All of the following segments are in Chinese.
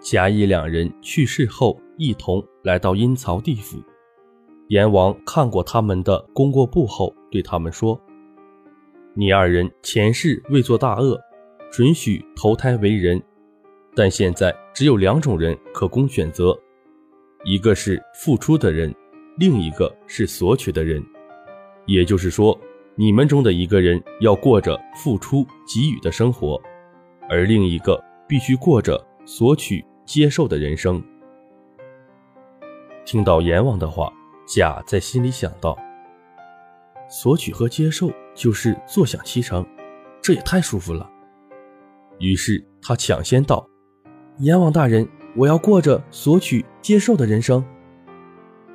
甲乙两人去世后，一同来到阴曹地府。阎王看过他们的功过簿后，对他们说：“你二人前世未做大恶，准许投胎为人，但现在只有两种人可供选择，一个是付出的人，另一个是索取的人。也就是说，你们中的一个人要过着付出给予的生活，而另一个必须过着索取接受的人生。”听到阎王的话。甲在心里想到：“索取和接受就是坐享其成，这也太舒服了。”于是他抢先道：“阎王大人，我要过着索取接受的人生。”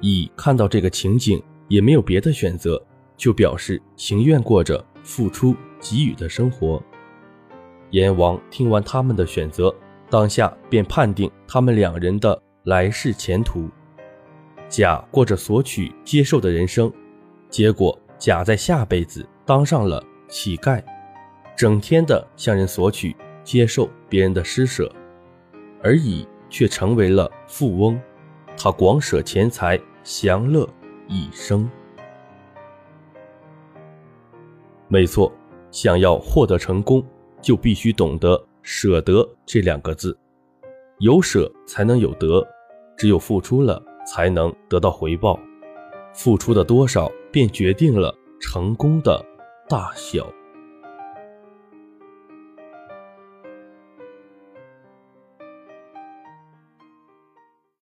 乙看到这个情景，也没有别的选择，就表示情愿过着付出给予的生活。阎王听完他们的选择，当下便判定他们两人的来世前途。甲过着索取、接受的人生，结果甲在下辈子当上了乞丐，整天的向人索取、接受别人的施舍，而乙却成为了富翁，他广舍钱财，享乐一生。没错，想要获得成功，就必须懂得舍得这两个字，有舍才能有得，只有付出了。才能得到回报，付出的多少便决定了成功的大小。